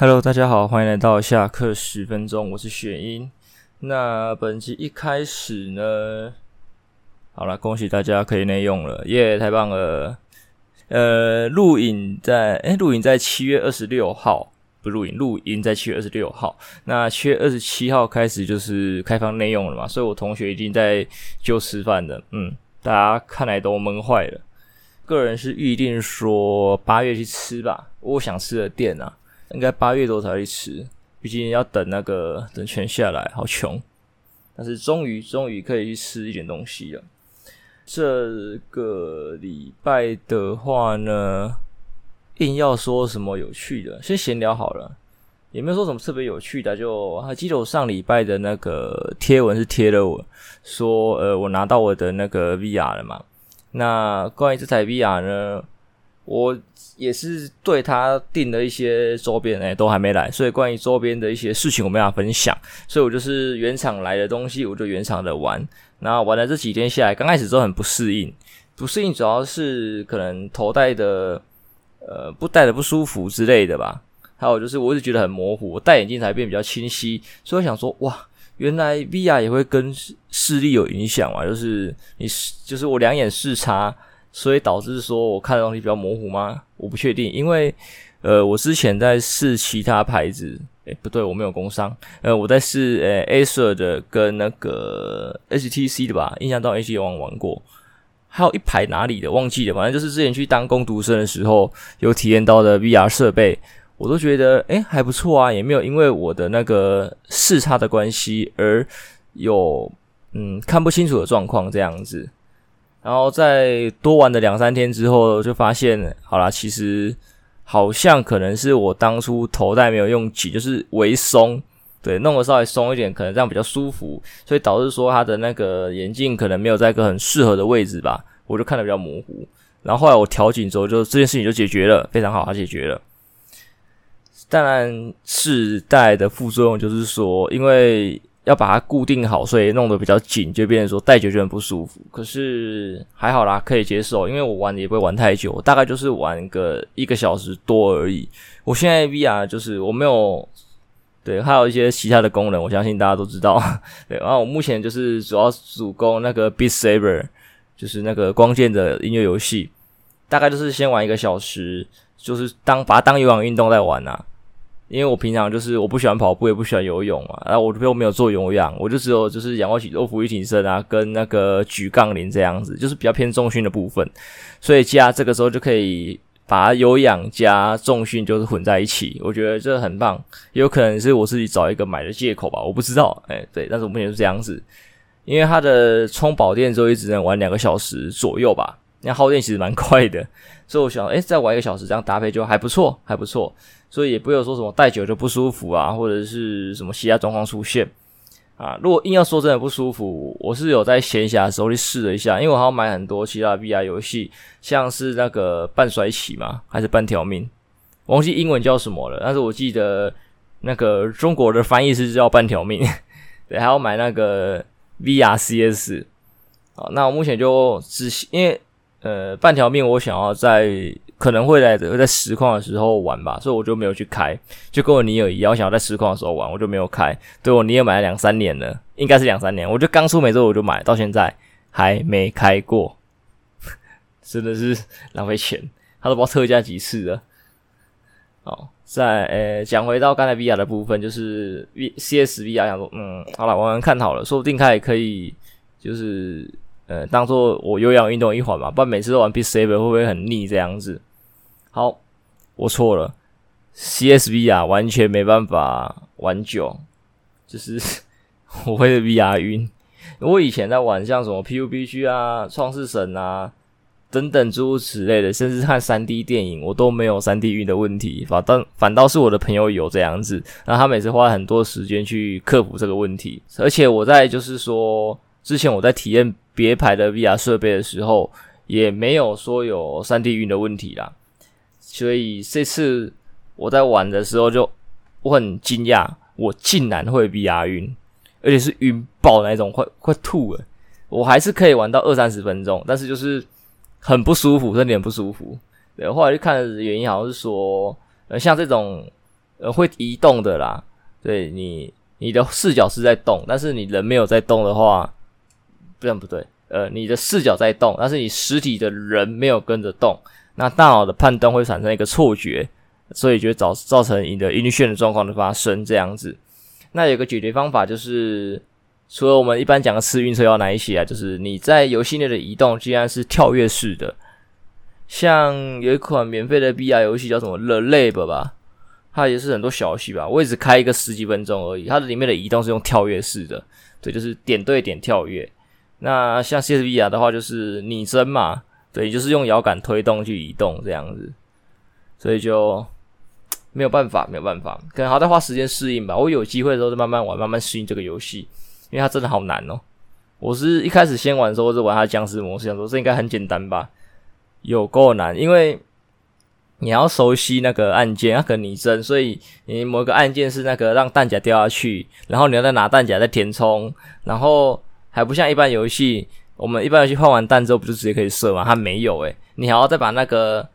Hello，大家好，欢迎来到下课十分钟，我是雪英。那本期一开始呢，好了，恭喜大家可以内用了，耶、太棒了。呃，录影在诶，录影在七月二十六号，不录影，录影在七月二十六号。那七月二十七号开始就是开放内用了嘛，所以我同学已经在就吃饭了。嗯，大家看来都闷坏了。个人是预定说八月去吃吧，我想吃的店啊。应该八月多才会吃，毕竟要等那个等全下来，好穷。但是终于终于可以去吃一点东西了。这个礼拜的话呢，硬要说什么有趣的，先闲聊好了，也没有说什么特别有趣的。就还记得我上礼拜的那个贴文是贴了我说，呃，我拿到我的那个 VR 了嘛。那关于这台 VR 呢，我。也是对他订了一些周边，哎，都还没来，所以关于周边的一些事情我没法分享，所以我就是原厂来的东西，我就原厂的玩。然后玩了这几天下来，刚开始都很不适应，不适应主要是可能头戴的，呃，不戴的不舒服之类的吧。还有就是我一直觉得很模糊，戴眼镜才变比较清晰，所以想说，哇，原来 VR 也会跟视力有影响啊，就是你就是我两眼视差。所以导致说我看的东西比较模糊吗？我不确定，因为呃，我之前在试其他牌子，诶，不对，我没有工商，呃，我在试呃 Acer 的跟那个 HTC 的吧，印象中 HTC 玩玩过，还有一排哪里的忘记了，反正就是之前去当工读生的时候有体验到的 VR 设备，我都觉得诶还不错啊，也没有因为我的那个视差的关系而有嗯看不清楚的状况这样子。然后在多玩了两三天之后，就发现，好啦，其实好像可能是我当初头戴没有用紧，就是微松，对，弄得稍微松一点，可能这样比较舒服，所以导致说它的那个眼镜可能没有在一个很适合的位置吧，我就看得比较模糊。然后后来我调紧之后，就这件事情就解决了，非常好，它解决了。当然是带的副作用就是说，因为。要把它固定好，所以弄得比较紧，就变成说戴久就很不舒服。可是还好啦，可以接受，因为我玩也不会玩太久，大概就是玩个一个小时多而已。我现在 VR 就是我没有对，还有一些其他的功能，我相信大家都知道。对，然后我目前就是主要主攻那个 Beat Saber，就是那个光剑的音乐游戏，大概就是先玩一个小时，就是当把它当有氧运动在玩呐、啊。因为我平常就是我不喜欢跑步，也不喜欢游泳嘛，然后我又没有做有氧，我就只有就是仰卧起坐、俯卧撑啊，跟那个举杠铃这样子，就是比较偏重训的部分。所以加这个时候就可以把有氧加重训就是混在一起，我觉得这很棒。也有可能是我自己找一个买的借口吧，我不知道。哎，对，但是我目前是这样子，因为它的充饱电之后也只能玩两个小时左右吧，那耗电其实蛮快的，所以我想，哎，再玩一个小时，这样搭配就还不错，还不错。所以也不会有说什么戴久就不舒服啊，或者是什么其他状况出现啊。如果硬要说真的不舒服，我是有在闲暇的时候去试了一下，因为我还要买很多其他的 VR 游戏，像是那个半衰期嘛，还是半条命，忘记英文叫什么了。但是我记得那个中国的翻译是叫半条命。对，还要买那个 VRCS。好，那我目前就只因为呃半条命，我想要在。可能会在会在实况的时候玩吧，所以我就没有去开，就跟我尼尔一样，我想要在实况的时候玩，我就没有开。对，我尼尔买了两三年了，应该是两三年，我就刚出没之后我就买，到现在还没开过，真的是浪费钱，他都不知道特价几次了。好，在诶讲回到刚才 VR 的部分，就是 V C S VR 想说，嗯，好了，玩玩看好了，说不定它也可以，就是呃当做我有氧运动一环嘛，不然每次都玩 Beat Saber 会不会很腻这样子？好，我错了，CSV 啊，完全没办法玩久，就是 我会 VR 晕。我以前在玩像什么 PUBG 啊、创世神啊等等诸如此类的，甚至看 3D 电影，我都没有 3D 晕的问题。反倒反倒是我的朋友有这样子，然后他每次花很多时间去克服这个问题。而且我在就是说，之前我在体验别牌的 VR 设备的时候，也没有说有 3D 晕的问题啦。所以这次我在玩的时候就我很惊讶，我竟然会 VR 晕，而且是晕爆那种，快快吐了。我还是可以玩到二三十分钟，但是就是很不舒服，身体很不舒服。对，后来就看的原因好像是说，呃，像这种呃会移动的啦。对你，你的视角是在动，但是你人没有在动的话，不然不对。呃，你的视角在动，但是你实体的人没有跟着动，那大脑的判断会产生一个错觉，所以就造造成你的晕眩的状况的发生这样子。那有个解决方法就是，除了我们一般讲的吃晕车药哪一些啊，就是你在游戏内的移动既然是跳跃式的，像有一款免费的 VR 游戏叫什么 The Lab 吧，它也是很多小游戏吧，我也只开一个十几分钟而已，它的里面的移动是用跳跃式的，对，就是点对点跳跃。那像 CSVR 的话，就是拟真嘛，对，就是用摇杆推动去移动这样子，所以就没有办法，没有办法，可能还在花时间适应吧。我有机会的时候就慢慢玩，慢慢适应这个游戏，因为它真的好难哦。我是一开始先玩的时候是玩它僵尸模式，想说这应该很简单吧，有够难，因为你要熟悉那个按键，那个拟真，所以你某一个按键是那个让弹夹掉下去，然后你要再拿弹夹再填充，然后。还不像一般游戏，我们一般游戏换完弹之后不就直接可以射吗？它没有诶，你还要再把那个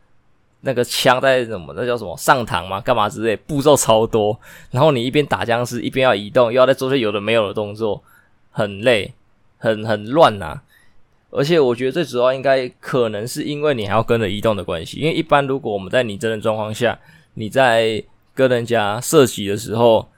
那个枪在什么，那叫什么上膛吗？干嘛之类，步骤超多。然后你一边打僵尸，一边要移动，又要再做些有的没有的动作，很累，很很乱呐。而且我觉得最主要应该可能是因为你还要跟着移动的关系，因为一般如果我们在拟真的状况下，你在跟人家射击的时候。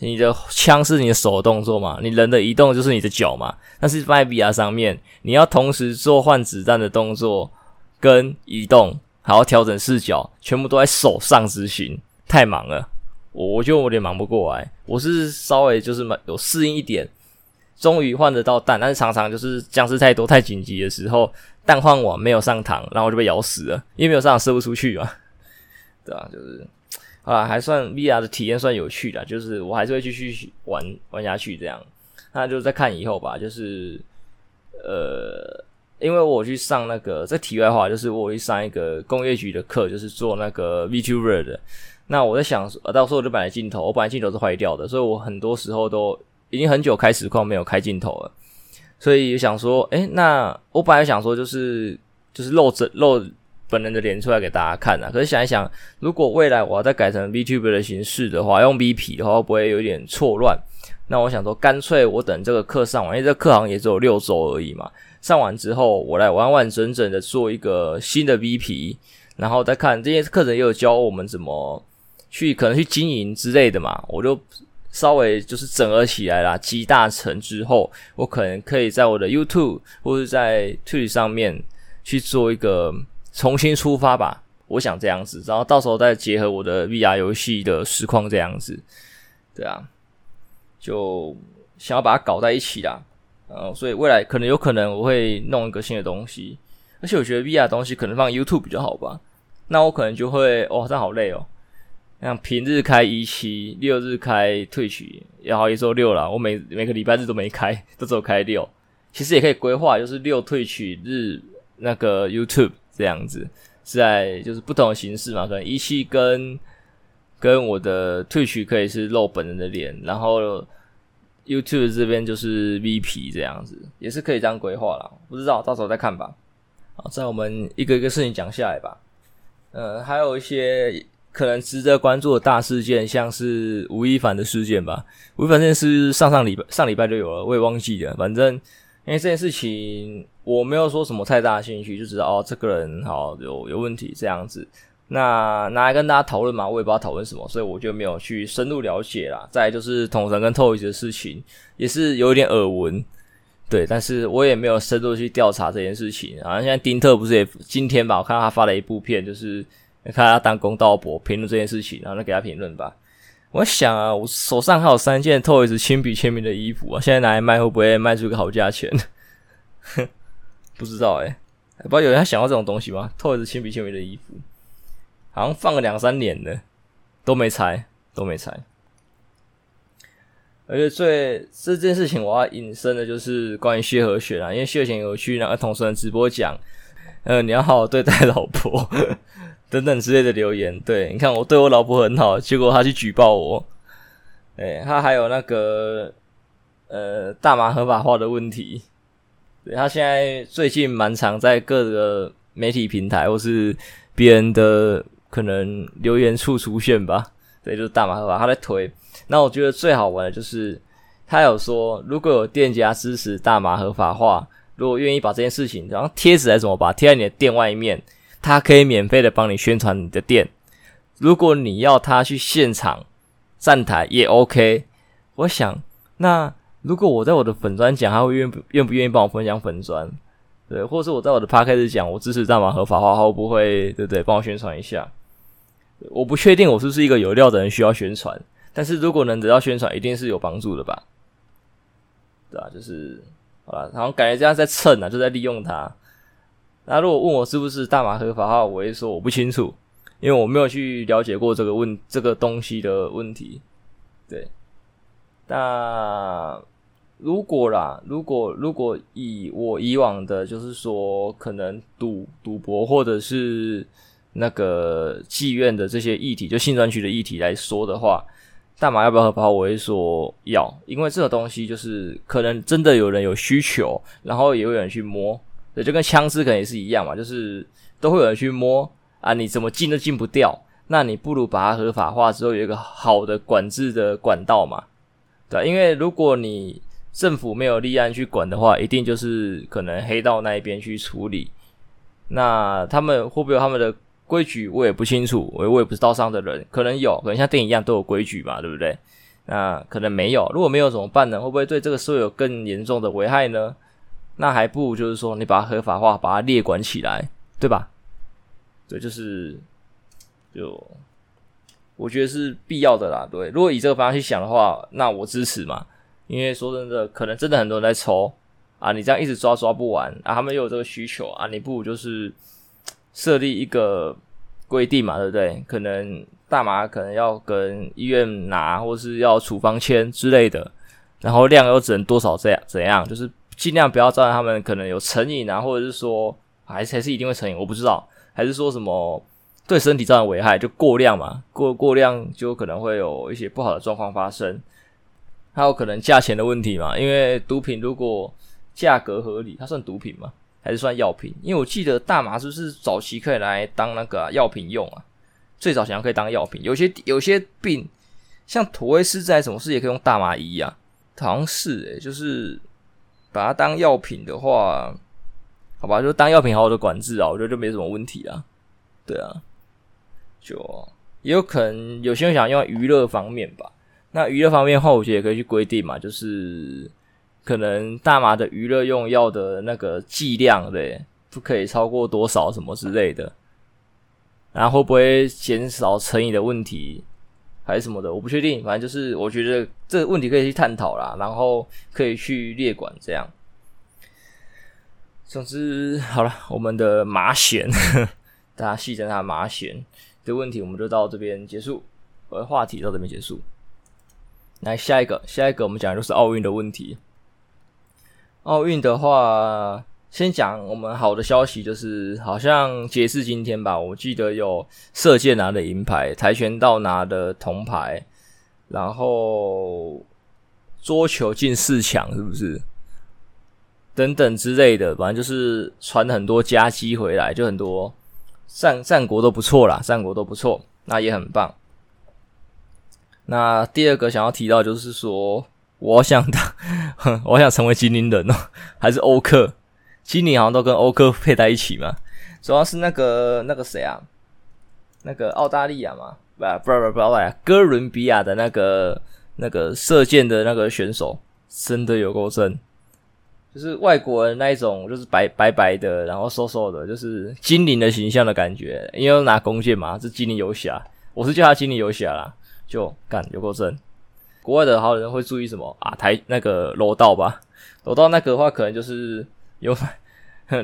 你的枪是你的手动作嘛？你人的移动就是你的脚嘛？但是在 VR 上面，你要同时做换子弹的动作跟移动，还要调整视角，全部都在手上执行，太忙了。我我觉得我有点忙不过来。我是稍微就是有适应一点，终于换得到弹，但是常常就是僵尸太多太紧急的时候，弹换完没有上膛，然后我就被咬死了，因为没有上膛射不出去嘛。对啊，就是。啊，还算 VR 的体验算有趣的，就是我还是会继续玩玩下去这样。那就再看以后吧。就是呃，因为我去上那个，在题外话就是我去上一个工业局的课，就是做那个 VTuber 的。那我在想，到时候我就买了镜头，我本来镜头是坏掉的，所以我很多时候都已经很久开实况没有开镜头了。所以想说，诶、那我本来想说就是就是露着露。本人的脸出来给大家看啊！可是想一想，如果未来我要再改成 VTuber 的形式的话，用 VP 的话，会不会有点错乱？那我想说，干脆我等这个课上完，因为这课好像也只有六周而已嘛。上完之后，我来完完整整的做一个新的 VP，然后再看这些课程也有教我们怎么去可能去经营之类的嘛。我就稍微就是整合起来啦，集大成之后，我可能可以在我的 YouTube 或者在 Twitch 上面去做一个。重新出发吧，我想这样子，然后到时候再结合我的 VR 游戏的实况这样子，对啊，就想要把它搞在一起啦，嗯，所以未来可能有可能我会弄一个新的东西，而且我觉得 VR 东西可能放 YouTube 比较好吧，那我可能就会哦，这好累哦，像平日开一期，六日开退取，然后也好一周六啦，我每每个礼拜日都没开，都只开六，其实也可以规划，就是六退取日那个 YouTube。这样子是在就是不同的形式嘛，可能一期跟跟我的 Twitch 可以是露本人的脸，然后 YouTube 这边就是 VP 这样子，也是可以这样规划啦。不知道到时候再看吧。好，在我们一个一个事情讲下来吧。呃，还有一些可能值得关注的大事件，像是吴亦凡的事件吧。吴亦凡这件事上上礼拜上礼拜就有了，我也忘记了，反正。因为这件事情我没有说什么太大兴趣，就知道哦，这个人好有有问题这样子。那拿来跟大家讨论嘛，我也不知道讨论什么，所以我就没有去深入了解啦。再就是统神跟 Toyz 的事情，也是有一点耳闻，对，但是我也没有深入去调查这件事情。好像现在丁特不是也今天吧，我看到他发了一部片，就是看他当公道伯评论这件事情，然后就给他评论吧。我想啊，我手上还有三件 Toyz 亲笔签名的衣服啊，现在拿来卖会不会卖出个好价钱？哼不知道诶、不知道有人想要这种东西吗？Toyz 亲笔签名的衣服，好像放了两三年了，都没拆，都没拆。而且最这件事情，我要引申的就是关于谢和弦啊，因为谢和弦有去那个同事的直播讲，呃，你要好好对待老婆。等等之类的留言，对，你看我对我老婆很好，结果他去举报我，哎，他还有那个呃大麻合法化的问题，对，他现在最近蛮常在各个媒体平台或是别人的可能留言处出现吧，对，就是大马合法，他在推。那我觉得最好玩的就是他有说，如果有店家支持大麻合法化，如果愿意把这件事情，然后贴纸来怎么把贴在你的店外面，他可以免费的帮你宣传你的店。如果你要他去现场站台也 OK。我想，那如果我在我的粉专讲，他会愿不愿不愿意帮我分享粉专？对，或者是我在我的 podcast 讲，我支持大麻合法化，他会不会对不对？帮我宣传一下。我不确定我是不是一个有料的人需要宣传，但是如果能得到宣传，一定是有帮助的吧？对啊，就是好了，然后感觉这样在蹭啊，就在利用它。那如果问我是不是大麻合法化，我会说我不清楚，因为我没有去了解过这个问这个东西的问题。对，那如果啦，如果如果以我以往的，就是说可能赌赌博或者是。那个妓院的这些议题，就性专区的议题来说的话，大麻要不要合法？我会说要，因为这个东西就是可能真的有人有需求，然后也有人去摸，对，就跟枪支可能也是一样嘛，就是都会有人去摸啊，你怎么禁都禁不掉，那你不如把它合法化之后有一个好的管制的管道嘛，对，因为如果你政府没有立案去管的话，一定就是可能黑道那一边去处理，那他们会不会有他们的？规矩我也不清楚，我我也不是道上的人，可能有，可能像电影一样都有规矩嘛，对不对？那可能没有，如果没有怎么办呢？会不会对这个社会有更严重的危害呢？那还不如就是说你把它合法化，把它列管起来，对吧？对，就是就我觉得是必要的啦。对，如果以这个方向去想的话，那我支持嘛。因为说真的，可能真的很多人在抽啊，你这样一直抓抓不完啊，他们又有这个需求啊，你不如就是。设立一个规定嘛，对不对？可能大麻可能要跟医院拿，或是要处方签之类的，然后量又只能多少这样怎样？就是尽量不要造成他们可能有成瘾啊，或者是说还是还是一定会成瘾，我不知道，还是说什么对身体造成危害，就过量嘛，过过量就可能会有一些不好的状况发生，还有可能价钱的问题嘛，因为毒品如果价格合理，它算毒品嘛。还是算药品，因为我记得大麻是不是早期可以来当那个药、品用啊？最早想要可以当药品，有些有些病，像妥威氏症什么事也可以用大麻医啊？好像是诶、就是把它当药品的话，好吧，就当药品好好的管制啊，我觉得就没什么问题啊。对啊，就也有可能有些人想用娱乐方面吧。那娱乐方面的话，我觉得也可以去规定嘛，就是。可能大麻的娱乐用药的那个剂量，对，不可以超过多少什么之类的，然后会不会减少成瘾的问题，还是什么的，我不确定。反正就是我觉得这个问题可以去探讨啦，然后可以去列管这样。总之，好了，我们的麻癬，大家戏称它麻弦的问题，我们就到这边结束，我的话题到这边结束。来下一个，下一个我们讲的就是奥运的问题。奥运的话，先讲我们好的消息，就是好像截至今天吧，我记得有射箭拿的银牌，跆拳道拿的铜牌，然后桌球进四强，是不是？等等之类的，反正就是传很多佳绩回来，就很多战战国都不错啦，战国都不错，那也很棒。那第二个想要提到就是说。我想当，我想成为精灵人哦，还是欧克？精灵好像都跟欧克配在一起嘛。主要是那个那个谁啊，那个澳大利亚嘛，不不不不，不哥伦比亚的那个那个射箭的那个选手，真的有够正，就是外国人那一种，就是白白白的，然后瘦瘦的，就是精灵的形象的感觉。因为拿弓箭嘛，是精灵游侠，我是叫他精灵游侠啦，就干有够正。国外的好人会注意什么啊？台那个柔道吧，柔道那个的话，可能就是有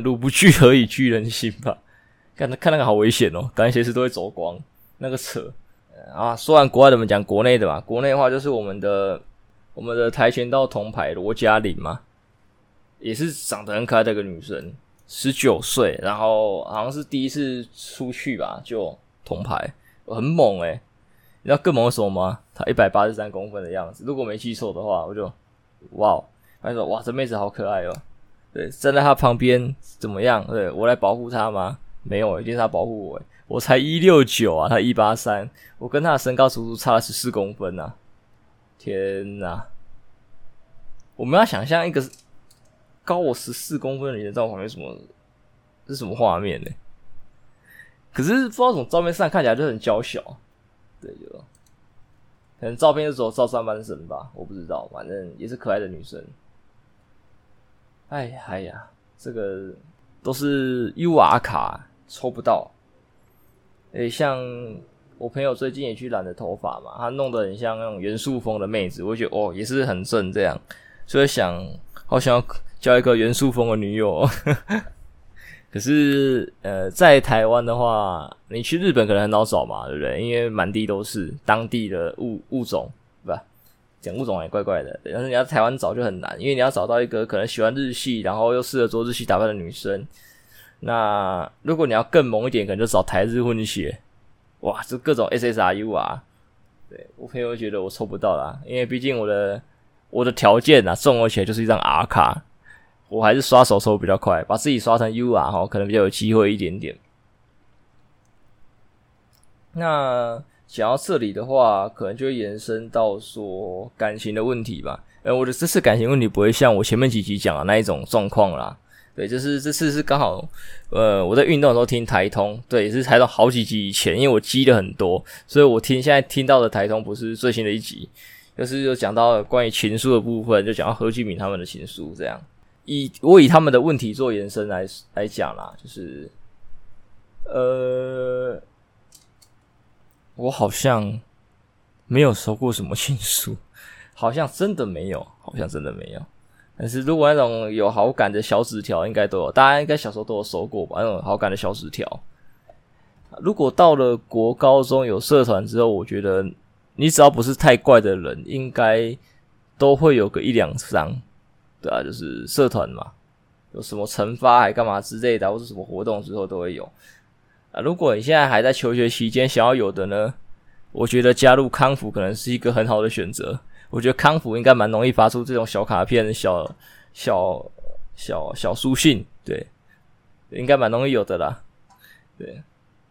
鲁不惧何以惧人心吧。看看那个好危险哦，感觉随时都会走光，那个扯啊！说完国外的，我们讲国内的吧。国内的话，就是我们的我们的跆拳道铜牌罗嘉玲嘛，也是长得很可爱的一个女生，十九岁，然后好像是第一次出去吧，就铜牌，很猛诶、你知道更猛什么吗？她一百八十三公分的样子，如果没记错的话，我就哇，他说哇，这妹子好可爱哦。对，站在他旁边怎么样？对，我来保护她吗？没有，一定是他保护我。我才一六九啊，他一八三，我跟他的身高足足差了十四公分啊！天哪！我们要想象一个高我十四公分的人在我旁边，什么是什么画面呢？可是不知道从照片上看起来就很娇小，对，就可能照片的时候照上半身吧，我不知道，反正也是可爱的女生。哎呀哎呀，这个都是 UR 卡抽不到。诶，像我朋友最近也去染了头发嘛，他弄得很像那种元素风的妹子，我觉得哦也是很正这样，所以想好想要交一个元素风的女友。可是呃，在台湾的话，你去日本可能很好找嘛，对不对？因为满地都是当地的物物种，对吧？讲物种也怪怪的。但是你要台湾找就很难，因为你要找到一个可能喜欢日系，然后又适合做日系打扮的女生。那如果你要更猛一点，可能就找台日混血，哇，这各种 SSRU 啊，对，我朋友觉得我抽不到啦，因为毕竟我的我的条件啊，综合起来就是一张 R 卡，我还是刷手抽比较快，把自己刷成 UR 哈，可能比较有机会一点点。那讲到这里的话，可能就会延伸到说感情的问题吧。呃，我的这次感情问题不会像我前面几集讲的那一种状况啦。对，就是这次是刚好，呃，我在运动的时候听台通，对，也是台通好几集以前，因为我积了很多，所以我听现在听到的台通不是最新的一集，就是有讲到关于情书的部分，就讲到何敬敏他们的情书这样。以我以他们的问题做延伸来来讲啦，就是，呃，我好像没有收过什么情书，好像真的没有，好像真的没有。但是如果那种有好感的小纸条，应该都有，大家应该小时候都有收过吧？那种好感的小纸条。如果到了国高中有社团之后，我觉得你只要不是太怪的人，应该都会有个一两张，对啊，就是社团嘛，有什么惩罚还干嘛之类的，或者什么活动之后都会有。啊，如果你现在还在求学期间想要有的呢，我觉得加入康辅可能是一个很好的选择。我觉得康辅应该蛮容易发出这种小卡片、小小小小书信，对，应该蛮容易有的啦。对，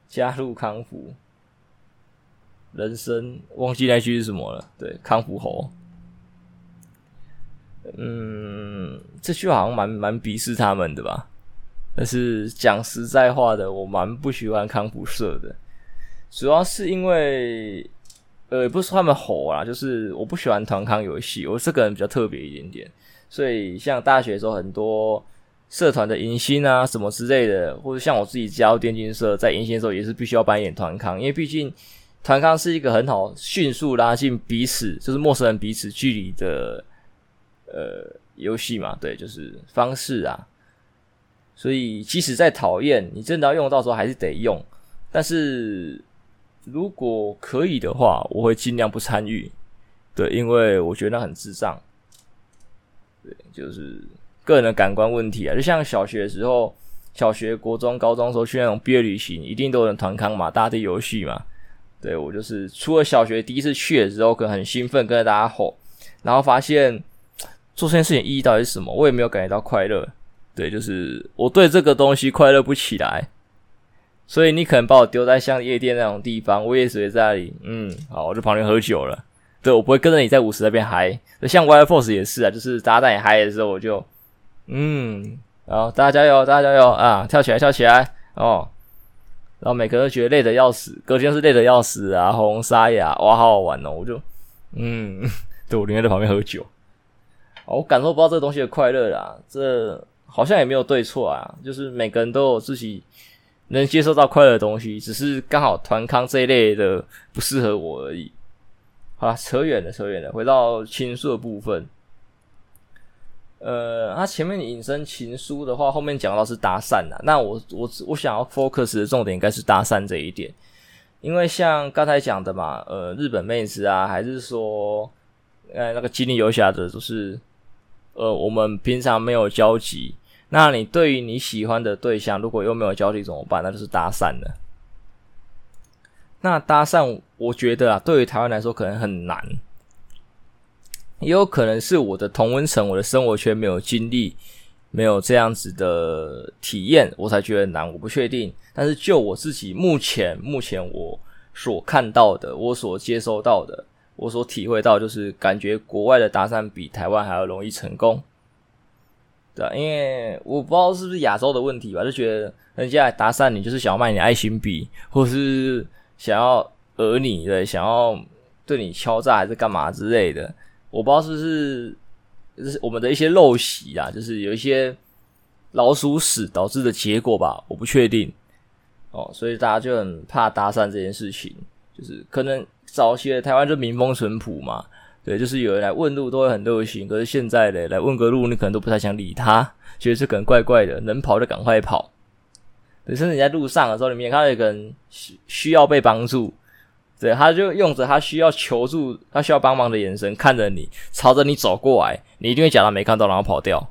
加入康辅，人生忘记那句是什么了？对，康辅猴。嗯，这句好像蛮蛮鄙视他们的吧？但是讲实在话的，我蛮不喜欢康普社的，主要是因为。呃，不是他们吼啊，就是我不喜欢团康游戏，我这个人比较特别一点点，所以像大学的时候很多社团的迎新啊什么之类的，或者像我自己加入电竞社，在迎新的时候也是必须要扮演团康，因为毕竟团康是一个很好迅速拉近彼此，就是陌生人彼此距离的呃游戏嘛，对，就是方式啊，所以即使再讨厌，你真的要用到时候还是得用，但是。如果可以的话，我会尽量不参与。对，因为我觉得那很智障。对，就是个人的感官问题啊。就像小学的时候，小学、国中、高中的时候去那种毕业旅行，一定都有团康嘛，大家的游戏嘛。对，我就是除了小学第一次去的时候，可能很兴奋，跟着大家吼，然后发现做这件事情意义到底是什么，我也没有感觉到快乐。对，就是我对这个东西快乐不起来。所以你可能把我丢在像夜店那种地方，我也只会在那里，嗯，好，我就旁边喝酒了。对，我不会跟着你在舞池那边嗨。像 Wild Force 也是啊，就是大家在嗨的时候，我就，嗯，然后大家加油，大家加油啊，跳起来，跳起来哦。然后每个人都觉得累得要死，隔天是累得要死啊，喉咙沙哑，哇，好好玩哦。我就，嗯，对，我宁愿在旁边喝酒。我感受不到这东西的快乐啦，这好像也没有对错啊，就是每个人都有自己。能接受到快乐的东西，只是刚好团康这一类的不适合我而已。好啦，扯远了，扯远了，回到情书的部分。呃，他前面引申情书的话，后面讲到是搭讪啦。那我我我想要 focus 的重点应该是搭讪这一点，因为像刚才讲的嘛，呃，日本妹子啊，还是说，呃，那个吉林游侠的，就是，呃，我们平常没有交集。那你对于你喜欢的对象，如果又没有交集怎么办？那就是搭讪了。那搭讪，我觉得啊，对于台湾来说可能很难，也有可能是我的同温层、我的生活圈没有经历，没有这样子的体验，我才觉得难。我不确定，但是就我自己目前目前我所看到的，我所接收到的，我所体会到，就是感觉国外的搭讪比台湾还要容易成功。对，因为我不知道是不是亚洲的问题吧，就觉得人家来搭讪你，就是想要卖你爱心笔，或是想要讹你的，想要对你敲诈还是干嘛之类的。我不知道是不是就是我们的一些陋习啊，就是有一些老鼠屎导致的结果吧，我不确定。哦，所以大家就很怕搭讪这件事情，就是可能早期的台湾就民风淳朴嘛。对，就是有人来问路都会很热心，可是现在嘞，来问个路，你可能都不太想理他，觉得这可能怪怪的，能跑就赶快跑。对，甚至你在路上的时候，里面看到一个人需需要被帮助，对，他就用着他需要求助、他需要帮忙的眼神看着你，朝着你走过来，你一定会假装没看到，然后跑掉。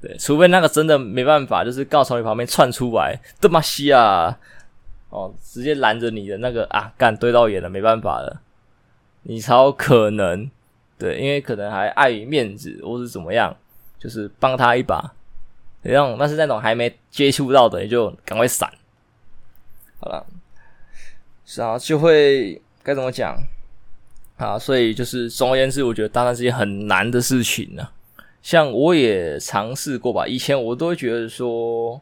对，除非那个真的没办法，就是刚好从你旁边窜出来，这么西啊，哦，直接拦着你的那个啊，干对到眼了，没办法了。你超可能，对，因为可能还碍于面子，或是怎么样，就是帮他一把，这样。但是那种还没接触到的，你就赶快闪。好了，是啊，就会该怎么讲啊？所以就是总而言之，我觉得当然是件很难的事情呢、像我也尝试过吧，以前我都觉得说。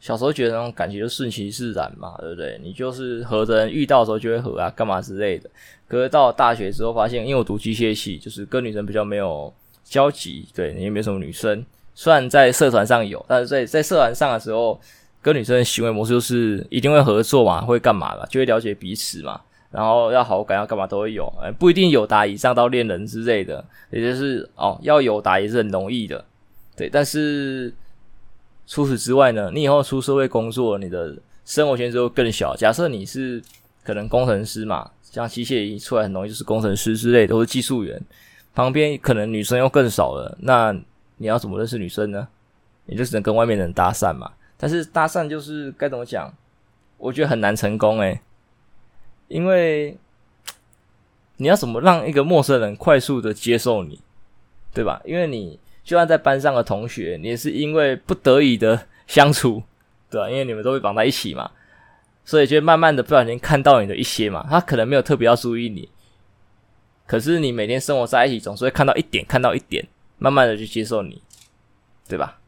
小时候觉得那种感觉就顺其自然嘛，对不对？你就是合的人遇到的时候就会合啊，干嘛之类的。可是到了大学之后，发现因为我读机械系，就是跟女生比较没有交集，对，也没什么女生。虽然在社团上有，但是在在社团上的时候，跟女生的行为模式就是一定会合作嘛，会干嘛吧，就会了解彼此嘛。然后要好感要干嘛都会有，哎，不一定有达以上到恋人之类的，也就是哦，要有达也是很容易的，对，但是。除此之外呢，你以后出社会工作，你的生活圈就会更小。假设你是可能工程师嘛，像机械一出来很容易就是工程师之类，都是技术员，旁边可能女生又更少了。那你要怎么认识女生呢？你就只能跟外面的人搭讪嘛。但是搭讪就是该怎么讲？我觉得很难成功诶，因为你要怎么让一个陌生人快速的接受你，对吧？因为你。就算在班上的同学，你也是因为不得已的相处，对吧？因为你们都会绑在一起嘛，所以就慢慢的不小心看到你的一些嘛。他可能没有特别要注意你，可是你每天生活在一起，总是会看到一点，看到一点，慢慢的去接受你，对吧？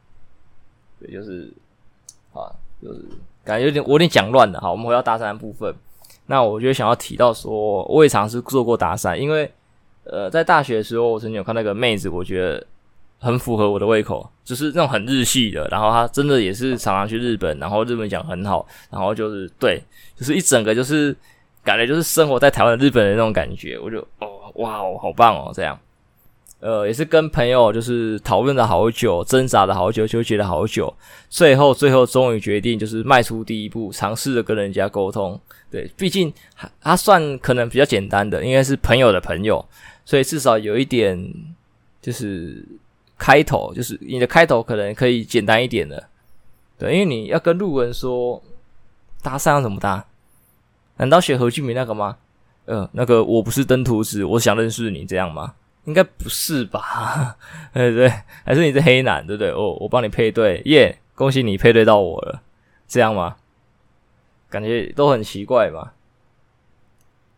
对，就是啊，就是感觉有点我有点讲乱了。好，我们回到搭讪部分。那我就想要提到说，我也尝试做过搭讪，因为呃，在大学的时候，我曾经有看那个妹子，我觉得。很符合我的胃口，就是那种很日系的，然后他真的也是常常去日本，然后日本讲很好，然后就是对，就是一整个就是感觉就是生活在台湾的日本的那种感觉，我就哦哇哦好棒哦这样，呃也是跟朋友就是讨论了好久，挣扎了好久，纠结了好久，最后最后终于决定就是迈出第一步，尝试着跟人家沟通，对，毕竟他算可能比较简单的，应该是朋友的朋友，所以至少有一点就是。开头就是你的开头可能可以简单一点的，对，因为你要跟路人说搭讪要怎么搭？难道学何俊明那个吗？呃，那个我不是登徒子，我想认识你这样吗？应该不是吧？对对，还是你是黑男，对不对？哦，我帮你配对，耶，恭喜你配对到我了，这样吗？感觉都很奇怪吧？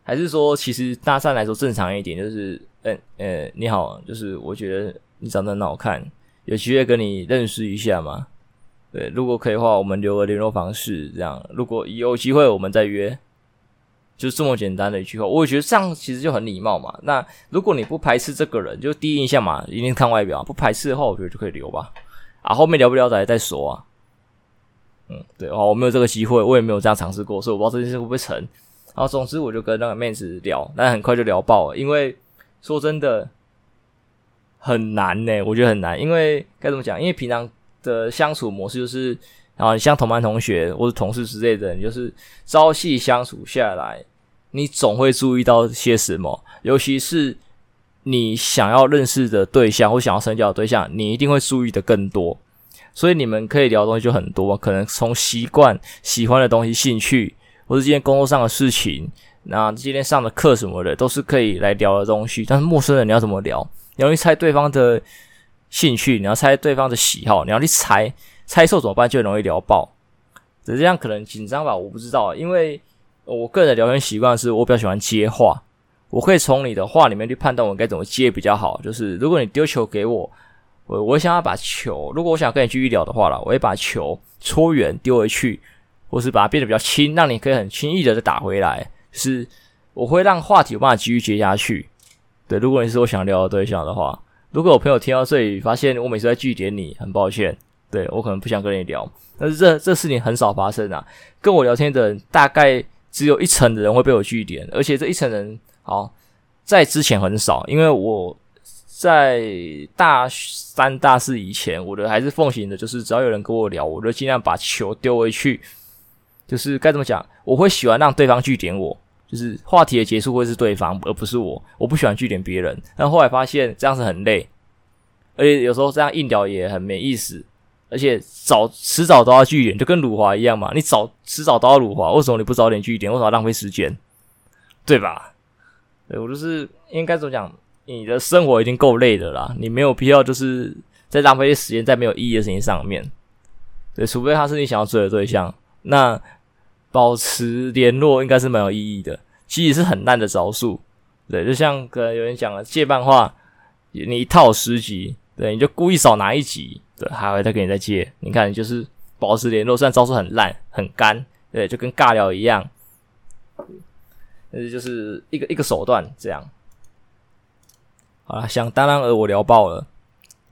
还是说其实搭讪来说正常一点，就是，嗯呃，你好，就是我觉得。你长得很好看，有机会跟你认识一下吗？对，如果可以的话，我们留个联络方式，这样。如果有机会，我们再约，就这么简单的一句话。我觉得这样其实就很礼貌嘛。那如果你不排斥这个人，就第一印象嘛，一定看外表。不排斥的话，我觉得就可以留吧。啊，后面聊不聊得来再说啊。嗯，对哦，我没有这个机会，我也没有这样尝试过，所以我不知道这件事会不会成。然后总之，我就跟那个妹子聊，但很快就聊爆了，因为说真的。很难呢、我觉得很难，因为该怎么讲？因为平常的相处模式就是，然后你像同班同学或者同事之类的，你就是朝夕相处下来，你总会注意到些什么，尤其是你想要认识的对象或想要深交的对象，你一定会注意的更多，所以你们可以聊的东西就很多，可能从习惯、喜欢的东西、兴趣，或者今天工作上的事情，那今天上的课什么的，都是可以来聊的东西。但是陌生人你要怎么聊？你容易猜对方的兴趣，你要猜对方的喜好，你要去猜，猜错怎么办？就容易聊爆。只是这样可能紧张吧，我不知道，因为我个人的聊天习惯是我比较喜欢接话，我可以从你的话里面去判断我该怎么接比较好。就是如果你丢球给我，我我想要把球，如果我想跟你继续聊的话啦，我会把球搓圆丢回去，或是把它变得比较轻，让你可以很轻易的再打回来。是我会让话题有办法继续接下去。对，如果你是我想聊的对象的话，如果我朋友听到这里发现我每次在句点你，很抱歉，对，我可能不想跟你聊。但是这这事情很少发生啊，跟我聊天的人大概只有一成的人会被我拒点，而且这一成人好在之前很少，因为我。在大三、大四以前，我的还是奉行的，就是只要有人跟我聊，我就尽量把球丢回去。就是该怎么讲，我会喜欢让对方拒点我，就是话题的结束会是对方，而不是我。我不喜欢句点别人，但后来发现这样子很累，而且有时候这样硬聊也很没意思，而且早迟早都要句点，就跟辱华一样嘛。你早迟早都要辱华，为什么你不早点句点？为什么浪费时间？对吧？对，我就是应该怎么讲？你的生活已经够累的啦，你没有必要就是在浪费时间在没有意义的事情上面。对，除非他是你想要追的对象，那保持联络应该是蛮有意义的。其实是很烂的招数，对，就像可能有人讲了借漫画，你一套十集，对，你就故意少拿一集，对，还会再给你再借。你看，就是保持联络，虽然招数很烂很干，对，就跟尬聊一样，但是就是一个一个手段这样。好了，想当然而，我聊爆了。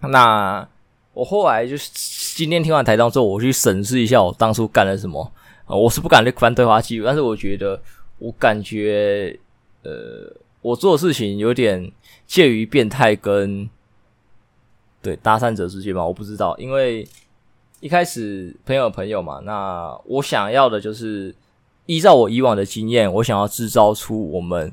那我后来就是今天听完台当之后，我去审视一下我当初干了什么啊。我是不敢翻对话记录，但是我觉得我感觉，呃，我做的事情有点介于变态跟对搭讪者之间吧。我不知道，因为一开始朋友的朋友嘛，那我想要的就是依照我以往的经验，我想要制造出我们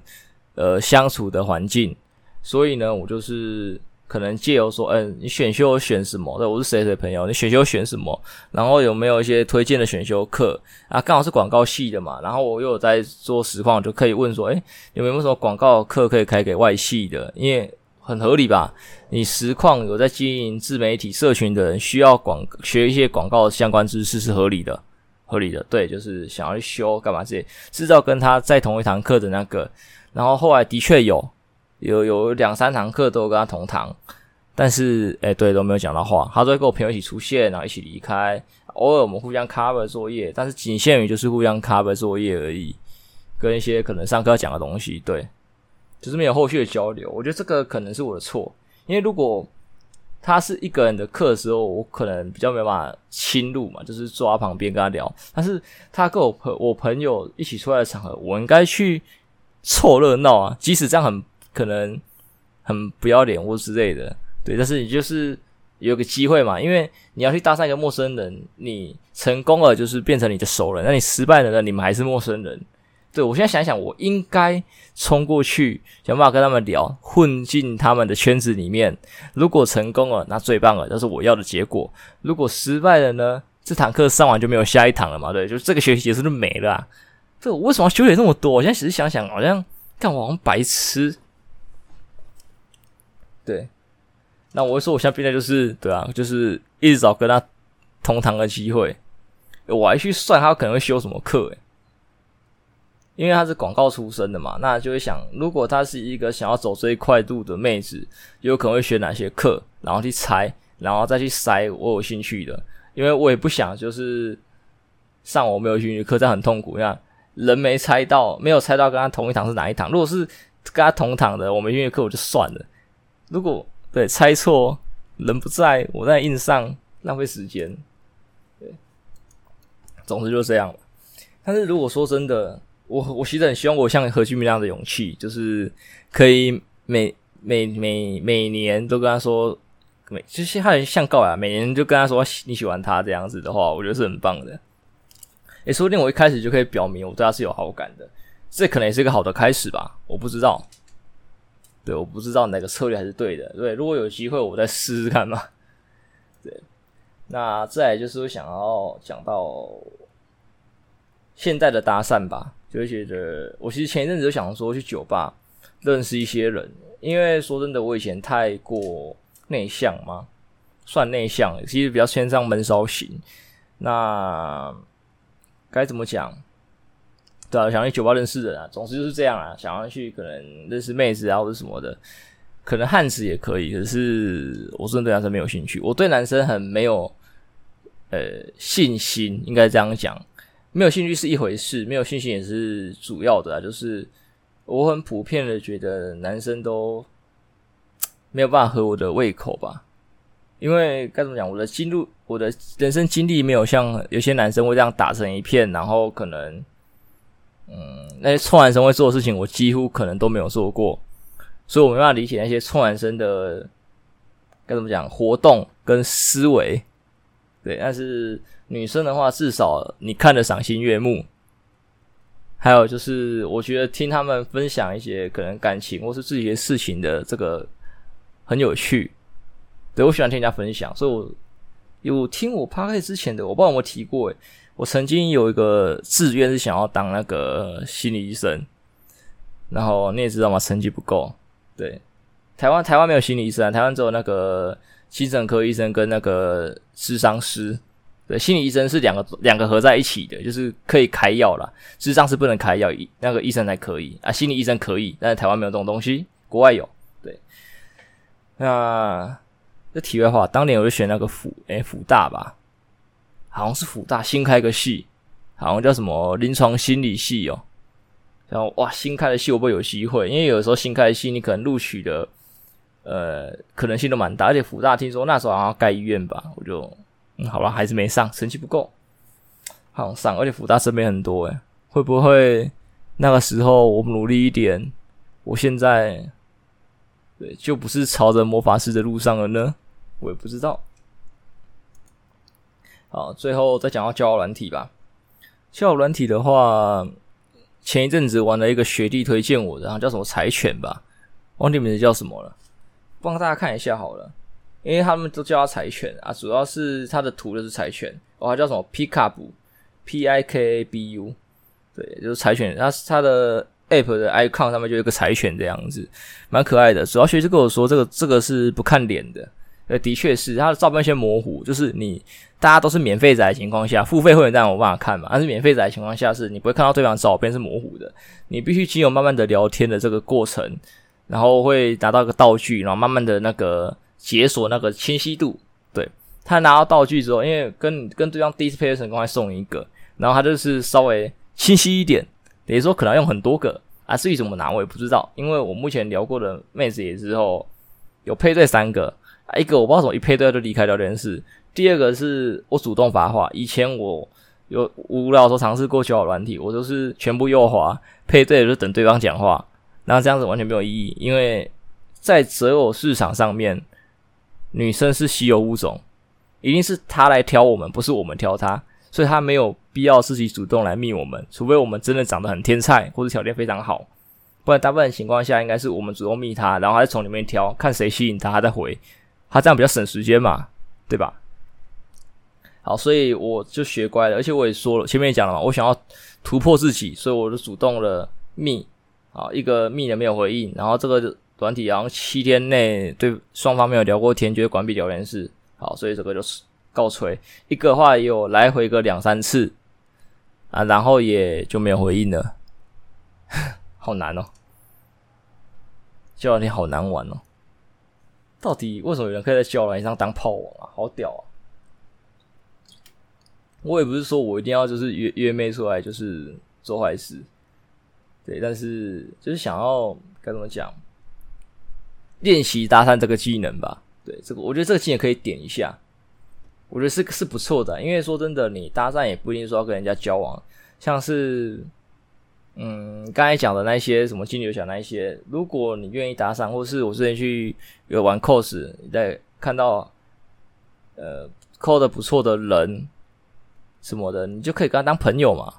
呃相处的环境。所以呢，我就是可能借由说，嗯，你选修选什么？对，我是谁谁朋友，你选修选什么？然后有没有一些推荐的选修课啊？刚好是广告系的嘛，然后我又有在做实况，就可以问说，诶，有没有什么广告课可以开给外系的？因为很合理吧？你实况有在经营自媒体社群的人，需要广学一些广告相关知识是合理的，合理的。对，就是想要去修干嘛这些，至少跟他在同一堂课的那个，然后后来的确有。有有两三堂课都跟他同堂，但是诶、对，都没有讲到话。他都会跟我朋友一起出现，然后一起离开。偶尔我们互相 cover 作业，但是仅限于就是互相 cover 作业而已，跟一些可能上课要讲的东西，对，就是没有后续的交流。我觉得这个可能是我的错，因为如果他是一个人的课的时候，我可能比较没办法侵入嘛，就是坐他旁边跟他聊。但是他跟我朋我朋友一起出来的场合，我应该去凑热闹啊，即使这样很。可能很不要脸或之类的，对，但是你就是有个机会嘛，因为你要去搭讪一个陌生人，你成功了就是变成你的熟人，那你失败了呢，你们还是陌生人。对，我现在想想，我应该冲过去想办法跟他们聊，混进他们的圈子里面。如果成功了，那最棒了，这是我要的结果。如果失败了呢，这堂课上完就没有下一堂了嘛？对，就是这个学习结束就没了啊。这我为什么要修点这么多？我现在其实想想，好像干我好像白痴。对，那我会说，我现在变的就是，对啊，就是一直找跟他同堂的机会。我还去算他可能会修什么课，诶，因为他是广告出身的嘛，那就会想，如果他是一个想要走这一块路的妹子，有可能会选哪些课，然后去猜，然后再去筛我有兴趣的，因为我也不想就是上我没有兴趣课，这样很痛苦。那人没猜到，没有猜到跟他同一堂是哪一堂，如果是跟他同堂的，我没兴趣课我就算了。如果对猜错，人不在，我在硬上，浪费时间。对，总之就是这样。但是如果说真的，我我其实很希望我像何俊明那样的勇气，就是可以每每每每年都跟他说，每就是他很像告白，每年就跟他说你喜欢他这样子的话，我觉得是很棒的。诶，说不定我一开始就可以表明我对他是有好感的，这可能也是一个好的开始吧，我不知道。对，我不知道哪个策略还是对的。对，如果有机会，我再试试看嘛。对，那再来就是想要讲到现在的搭讪吧，就会觉得我其实前一阵子就想说去酒吧认识一些人，因为说真的，我以前太过内向嘛？算内向，其实比较偏向闷骚型。那该怎么讲？对啊，想去酒吧认识人啊，总之就是这样啊。想要去可能认识妹子啊，或者什么的，可能汉子也可以。可是我真的对男生没有兴趣，我对男生很没有呃信心，应该这样讲。没有兴趣是一回事，没有信心也是主要的啊。就是我很普遍的觉得男生都没有办法合我的胃口吧。因为该怎么讲，我的经路，我的人生经历没有像有些男生会这样打成一片，然后可能。嗯，那些臭男生会做的事情，我几乎可能都没有做过，所以我没办法理解那些臭男生的该怎么讲活动跟思维。对，但是女生的话，至少你看得赏心悦目。还有就是，我觉得听他们分享一些可能感情或是自己的事情的这个很有趣。对，我喜欢听人家分享，所以我有听我 p o 之前的，我不知道有没有提过诶。我曾经有一个志愿是想要当那个心理医生，然后你也知道吗？成绩不够。对，台湾台湾没有心理医生啊，台湾只有那个精神科医生跟那个咨商师。对，心理医生是两个两个合在一起的，就是可以开药啦。智商是不能开药，那个医生才可以啊。心理医生可以，但是台湾没有这种东西，国外有。对，那这题外话，当年我就选那个辅诶辅大吧。好像是辅大新开个系，好像叫什么临床心理系哦。然后哇，新开的系会不会有机会？因为有时候新开的系，你可能录取的呃可能性都蛮大。而且辅大听说那时候好像要盖医院吧，我就嗯好吧，还是没上，成绩不够，好像上。而且辅大身边很多诶，会不会那个时候我努力一点，我现在对就不是朝着魔法师的路上了呢？我也不知道。好，最后再讲到交友软体吧。交友软体的话，前一阵子玩了一个学弟推荐我的，然后叫什么柴犬吧，忘记名字叫什么了，帮大家看一下好了，因为他们都叫他柴犬啊，主要是他的图就是柴犬，哦，他叫什么？Pikabu，P I K A B U，对，就是柴犬，他他的 App 的 icon 上面就有一个柴犬这样子，蛮可爱的。主要学弟跟我说，这个这个是不看脸的。呃，的确是，他的照片先模糊，就是你大家都是免费载的情况下，付费会员当然有办法看嘛。但是免费载的情况下，是你不会看到对方照片是模糊的，你必须经由慢慢的聊天的这个过程，然后会达到一个道具，然后慢慢的那个解锁那个清晰度。对，他拿到道具之后，因为跟跟对方第一次配对成功，还送一个，然后他就是稍微清晰一点，等于说可能用很多个啊，至于怎么拿我也不知道，因为我目前聊过的妹子也之后有配对三个。一个我不知道怎么一配对就离开聊天室。第二个是我主动发话，以前我有无聊的时候尝试过交友软体，我都是全部右滑配对，就等对方讲话，然后这样子完全没有意义，因为在择偶市场上面，女生是稀有物种，一定是她来挑我们，不是我们挑她，所以她没有必要自己主动来密我们，除非我们真的长得很天菜或者条件非常好，不然大部分情况下应该是我们主动密他，然后还从里面挑，看谁吸引他，他再回。他这样比较省时间嘛，对吧？好，所以我就学乖了，而且我也说了，前面也讲了嘛，我想要突破自己，所以我就主动了密，啊，一个密的没有回应，然后这个短体好像七天内对双方没有聊过天，就会关闭聊天室，好，所以这个就是告吹。一个话也有来回个两三次，啊，然后也就没有回应了，好难哦，交友软体好难玩哦。到底为什么有人可以在交友软件上当炮王啊？好屌啊！我也不是说我一定要就是约约妹出来就是做坏事，对，但是就是想要该怎么讲，练习搭讪这个技能吧。对，这个我觉得这个技能可以点一下，我觉得是是不错的。因为说真的，你搭讪也不一定说要跟人家交往，像是。嗯，刚才讲的那些什么金牛奖那一些，如果你愿意打赏，或是我之前去有玩 cos，你在看到呃 cos 的不错的人什么的，你就可以跟他当朋友嘛，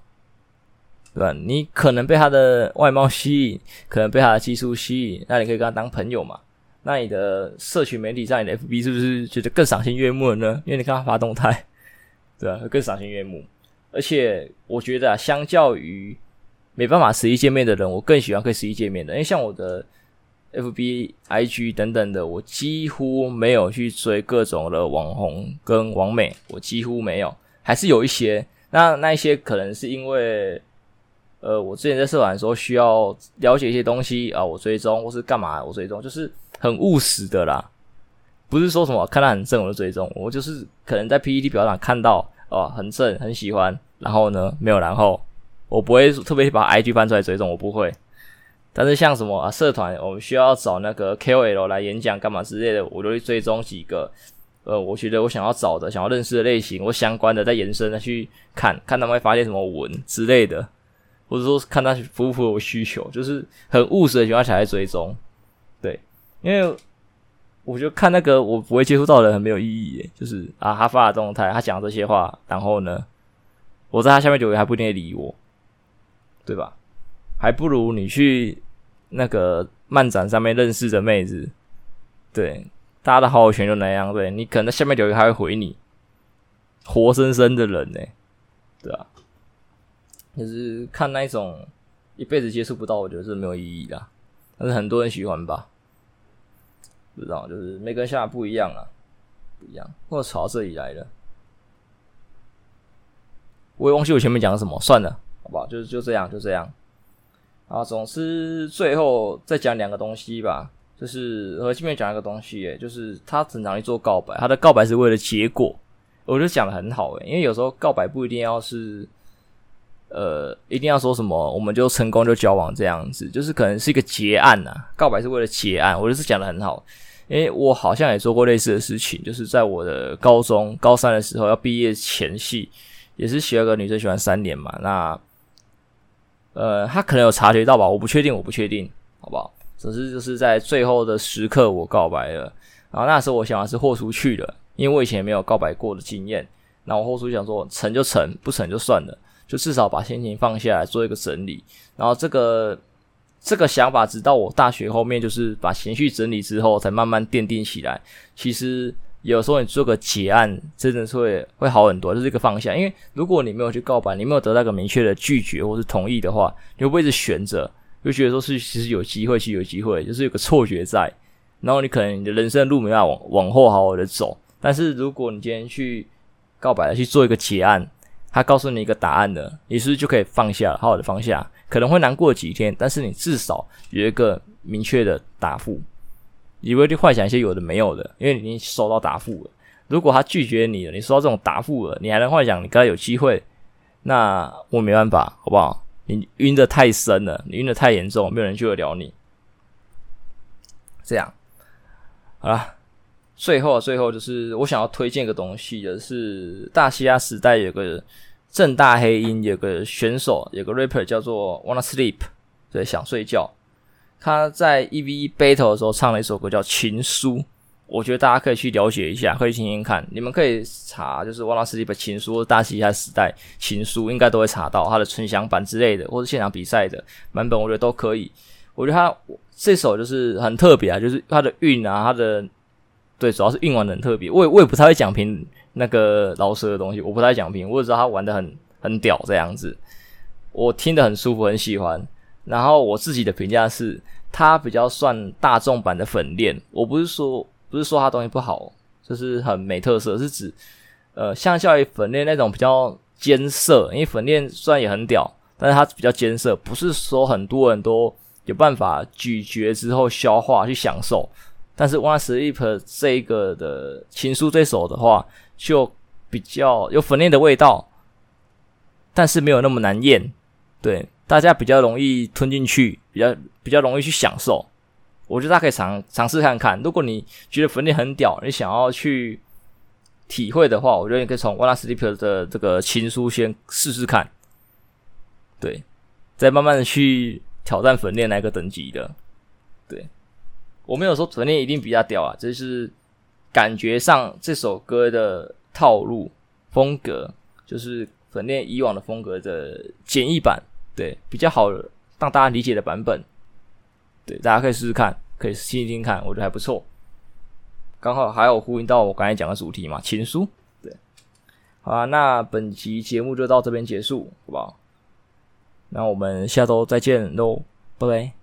对吧？你可能被他的外貌吸引，可能被他的技术吸引，那你可以跟他当朋友嘛。那你的社群媒体上，你的 FB 是不是觉得更赏心悦目了呢？因为你看他发动态，对吧？更赏心悦目。而且我觉得啊，相较于没办法实际见面的人，我更喜欢可以实际见面的。因为像我的 FB、IG 等等的，我几乎没有去追各种的网红跟网美，我几乎没有，还是有一些。那那一些可能是因为，呃，我之前在社团的时候需要了解一些东西啊，我追踪或是干嘛，我追踪就是很务实的啦，不是说什么看他很正我就追踪，我就是可能在 PTT 表上看到哦、啊、很正很喜欢，然后呢没有然后，我不会特别把 IG 翻出来追踪，我不会。但是像什么啊社团，我们需要找那个 KOL 来演讲干嘛之类的，我就会追踪几个，呃，我觉得我想要找的、想要认识的类型，我相关的再延伸的去看看他们会发现什么文之类的，或者说看他符不符合我需求，就是很务实的情况下来追踪。对，因为我觉得看那个我不会接触到的人很没有意义，就是啊他发的动态，他讲这些话，然后呢，我在他下面留言还不一定理我，对吧？还不如你去那个漫展上面认识的妹子，对，大家的好友圈就那样，对，你可能在下面留言还会回你，活生生的人呢，对啊，就是看那种一辈子接触不到，我觉得是没有意义的，但是很多人喜欢吧，不知道，就是每个人想法不一样啊，不一样，或者朝这里来了，我也忘记我前面讲什么，算了，好不好？就是就这样，就这样。啊，总之最后再讲两个东西吧，就是和前面讲一个东西，诶，就是他经常去做告白，他的告白是为了结果，我觉得讲的很好，诶，因为有时候告白不一定要是，呃，一定要说什么我们就成功就交往这样子，就是可能是一个结案呐，告白是为了结案，我觉得是讲的很好，因为我好像也做过类似的事情，就是在我的高中高三的时候要毕业前夕，也是喜欢个女生喜欢三年嘛，那。呃，他可能有察觉到吧，我不确定，我不确定，好不好？只是就是在最后的时刻，我告白了。然后那时候我想的是豁出去了，因为我以前没有告白过的经验。然后我豁出去想说，成就成，不成就算了，就至少把心情放下来，做一个整理。然后这个这个想法，直到我大学后面，就是把情绪整理之后，才慢慢奠定起来。其实。有时候你做个结案，真的是会会好很多，就是一个方向。因为如果你没有去告白，你没有得到个明确的拒绝或是同意的话，你会不会一直悬着？就觉得说是其实有机会，其实有机会，就是有个错觉在。然后你可能你的人生的路没办法往往后好好的走。但是如果你今天去告白了，去做一个结案，他告诉你一个答案的，你是不是就可以放下，好好的放下？可能会难过几天，但是你至少有一个明确的答复。你会去幻想一些有的没有的，因为你已经收到答复了。如果他拒绝你了，你收到这种答复了，你还能幻想你跟他有机会？那我没办法，好不好？你晕得太深了，你晕得太严重，没有人救得了你。这样，好了，最后最后就是我想要推荐一个东西的是大嘻哈时代有个正大黑鹰，有个选手，有个 rapper 叫做 Wanna Sleep，对，想睡觉。他在 EVE Battle 的时候唱了一首歌叫《情书》，我觉得大家可以去了解一下，可以听听看。你们可以查，就是 Wanna Sleep 的《情书》、大嘻哈时代《情书》，应该都会查到他的纯享版之类的，或者现场比赛的版本，我觉得都可以。我觉得他这首就是很特别啊，就是他的韵啊，他的对，主要是韵玩的很特别。我也我也不太会讲评那个饶舌的东西，我不太讲评，我只知道他玩的很很屌这样子，我听得很舒服，很喜欢。然后我自己的评价是，它比较算大众版的粉链。我不是说不是说它东西不好，就是很没特色，是指呃，相较于粉链那种比较艰涩，因为粉链虽然也很屌，但是它比较艰涩，不是说很多人都有办法咀嚼之后消化去享受。但是 One Sleep 这一个的情书这首的话，就比较有粉链的味道，但是没有那么难咽，对。大家比较容易吞进去，比较比较容易去享受。我觉得大家可以尝尝试看看。如果你觉得粉链很屌，你想要去体会的话，我觉得你可以从 Wanna Sleep 的这个情书先试试看。对，再慢慢的去挑战粉链那个等级的。对，我没有说粉链一定比较屌啊，这是感觉上这首歌的套路风格，就是粉链以往的风格的简易版。对，比较好让大家理解的版本，对，大家可以试试看，可以听一听看，我觉得还不错。刚好还有呼应到我刚才讲的主题嘛，情书。对，好啊，那本期节目就到这边结束，好不好？那我们下周再见喽，拜拜。